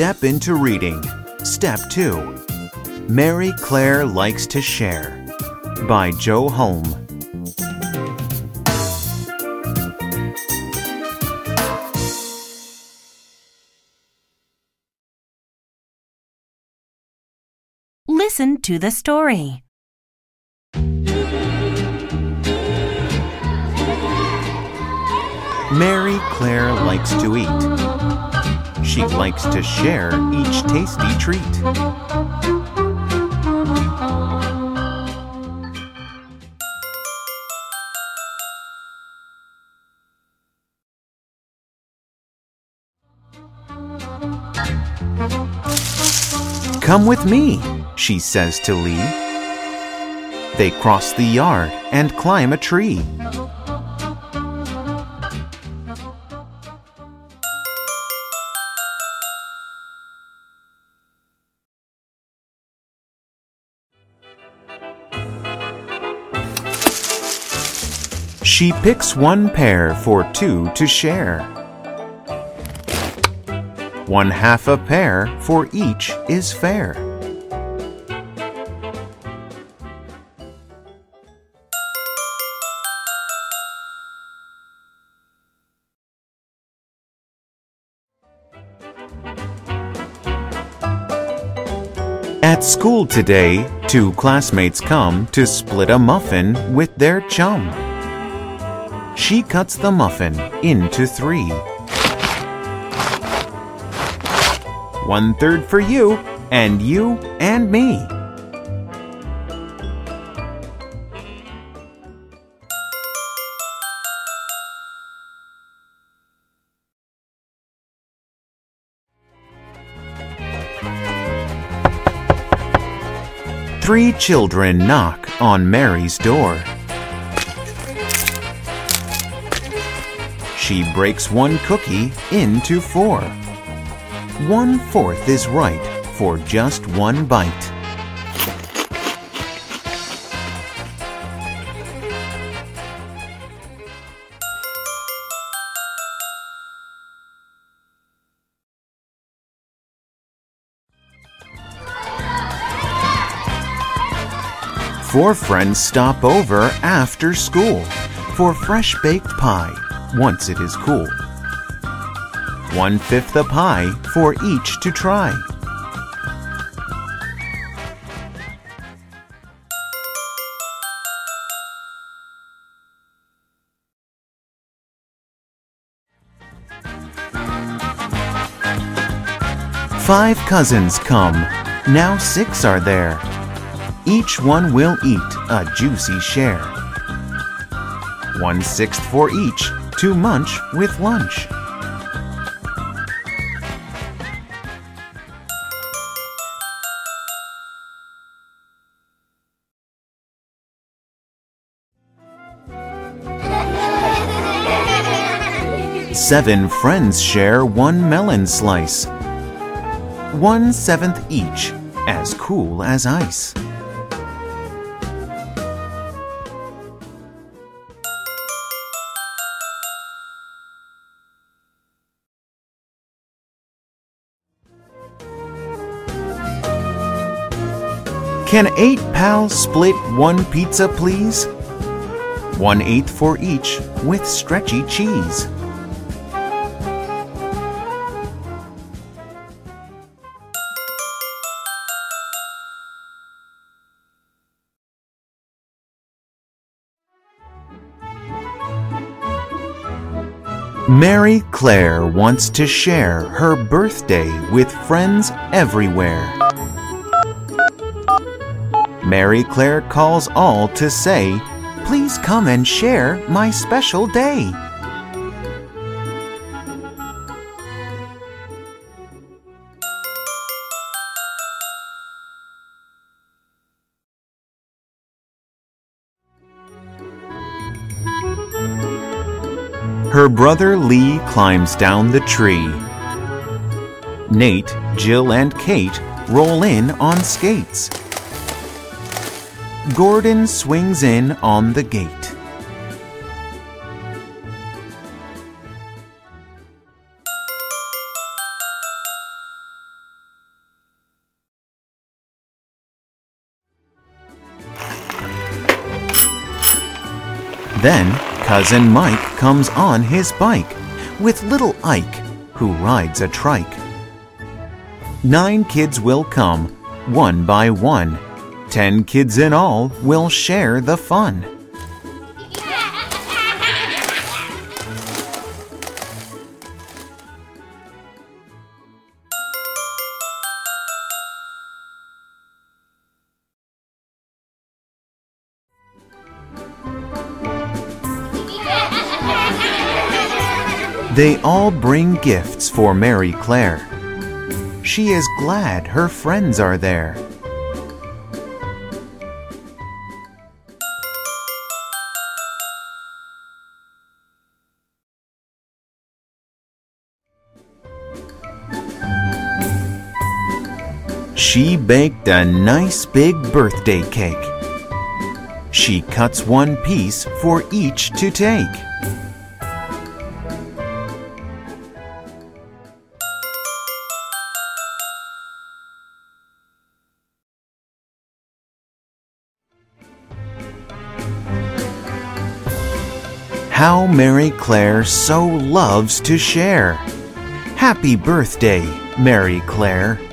step into reading. Step 2 Mary Clare Likes to Share by Joe Holm. Listen to the story. Mary Clare likes to eat. She likes to share each tasty treat. Come with me, she says to Lee. They cross the yard and climb a tree. She picks one pear for two to share. One half a pear for each is fair. At school today, two classmates come to split a muffin with their chum. She cuts the muffin into three. One third for you, and you and me. Three children knock on Mary's door. She breaks one cookie into four. One fourth is right for just one bite. Four friends stop over after school for fresh baked pie once it is cool. One fifth a pie for each to try. Five cousins come, now six are there. Each one will eat a juicy share. One sixth for each to munch with lunch. Seven friends share one melon slice. One seventh each, as cool as ice. Can eight pals split one pizza, please? One eighth for each with stretchy cheese. Mary Clare wants to share her birthday with friends everywhere. Mary Clare calls all to say, Please come and share my special day. Her brother Lee climbs down the tree. Nate, Jill, and Kate roll in on skates. Gordon swings in on the gate. Then, Cousin Mike comes on his bike with little Ike, who rides a trike. Nine kids will come, one by one. Ten kids in all will share the fun. They all bring gifts for Mary Clare. She is glad her friends are there. She baked a nice big birthday cake. She cuts one piece for each to take. How Mary Clare so loves to share. Happy birthday, Mary Clare.